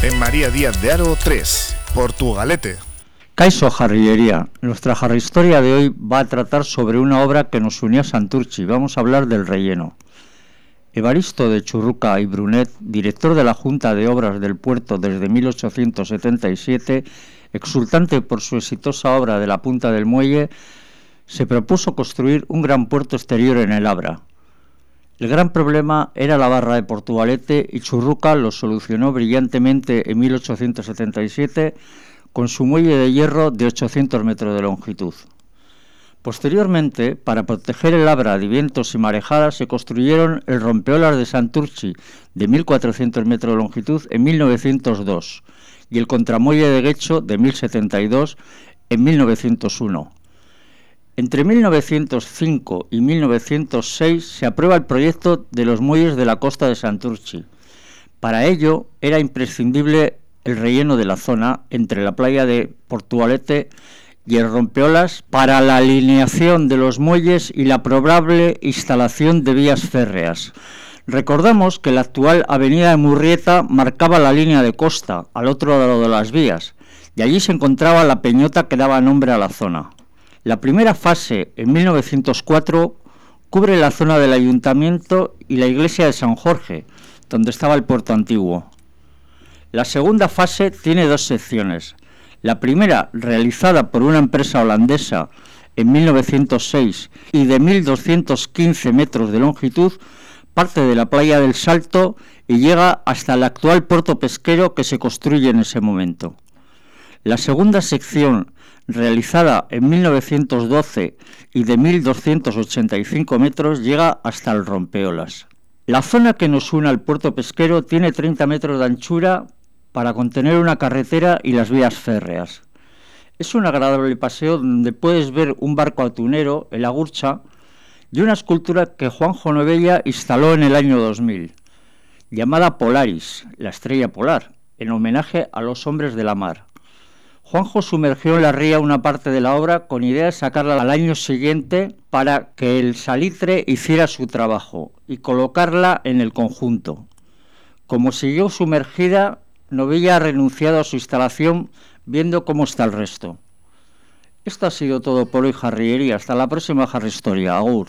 En María Díaz de Aro 3, Portugalete. Caiso Jarrillería. Nuestra historia de hoy va a tratar sobre una obra que nos unió a Santurchi. Vamos a hablar del relleno. Evaristo de Churruca y Brunet, director de la Junta de Obras del Puerto desde 1877, exultante por su exitosa obra de la Punta del Muelle, se propuso construir un gran puerto exterior en el Abra. El gran problema era la barra de Portugalete y Churruca lo solucionó brillantemente en 1877 con su muelle de hierro de 800 metros de longitud. Posteriormente, para proteger el Abra de vientos y marejadas, se construyeron el rompeolas de Santurchi de 1.400 metros de longitud en 1902 y el contramuelle de Guecho de 1072 en 1901. Entre 1905 y 1906 se aprueba el proyecto de los muelles de la costa de Santurchi. Para ello era imprescindible el relleno de la zona entre la playa de Portugalete y el rompeolas para la alineación de los muelles y la probable instalación de vías férreas. Recordamos que la actual avenida de Murrieta marcaba la línea de costa, al otro lado de las vías, y allí se encontraba la peñota que daba nombre a la zona. La primera fase, en 1904, cubre la zona del ayuntamiento y la iglesia de San Jorge, donde estaba el puerto antiguo. La segunda fase tiene dos secciones. La primera, realizada por una empresa holandesa en 1906 y de 1.215 metros de longitud, parte de la playa del Salto y llega hasta el actual puerto pesquero que se construye en ese momento. La segunda sección, realizada en 1912 y de 1.285 metros, llega hasta el Rompeolas. La zona que nos une al puerto pesquero tiene 30 metros de anchura para contener una carretera y las vías férreas. Es un agradable paseo donde puedes ver un barco atunero, el Agurcha, y una escultura que Juanjo Novella instaló en el año 2000, llamada Polaris, la estrella polar, en homenaje a los hombres de la mar. Juanjo sumergió en la ría una parte de la obra con idea de sacarla al año siguiente para que el salitre hiciera su trabajo y colocarla en el conjunto. Como siguió sumergida, Novilla ha renunciado a su instalación viendo cómo está el resto. Esto ha sido todo por hoy, Jarriería. Hasta la próxima Jarri Historia. Agur.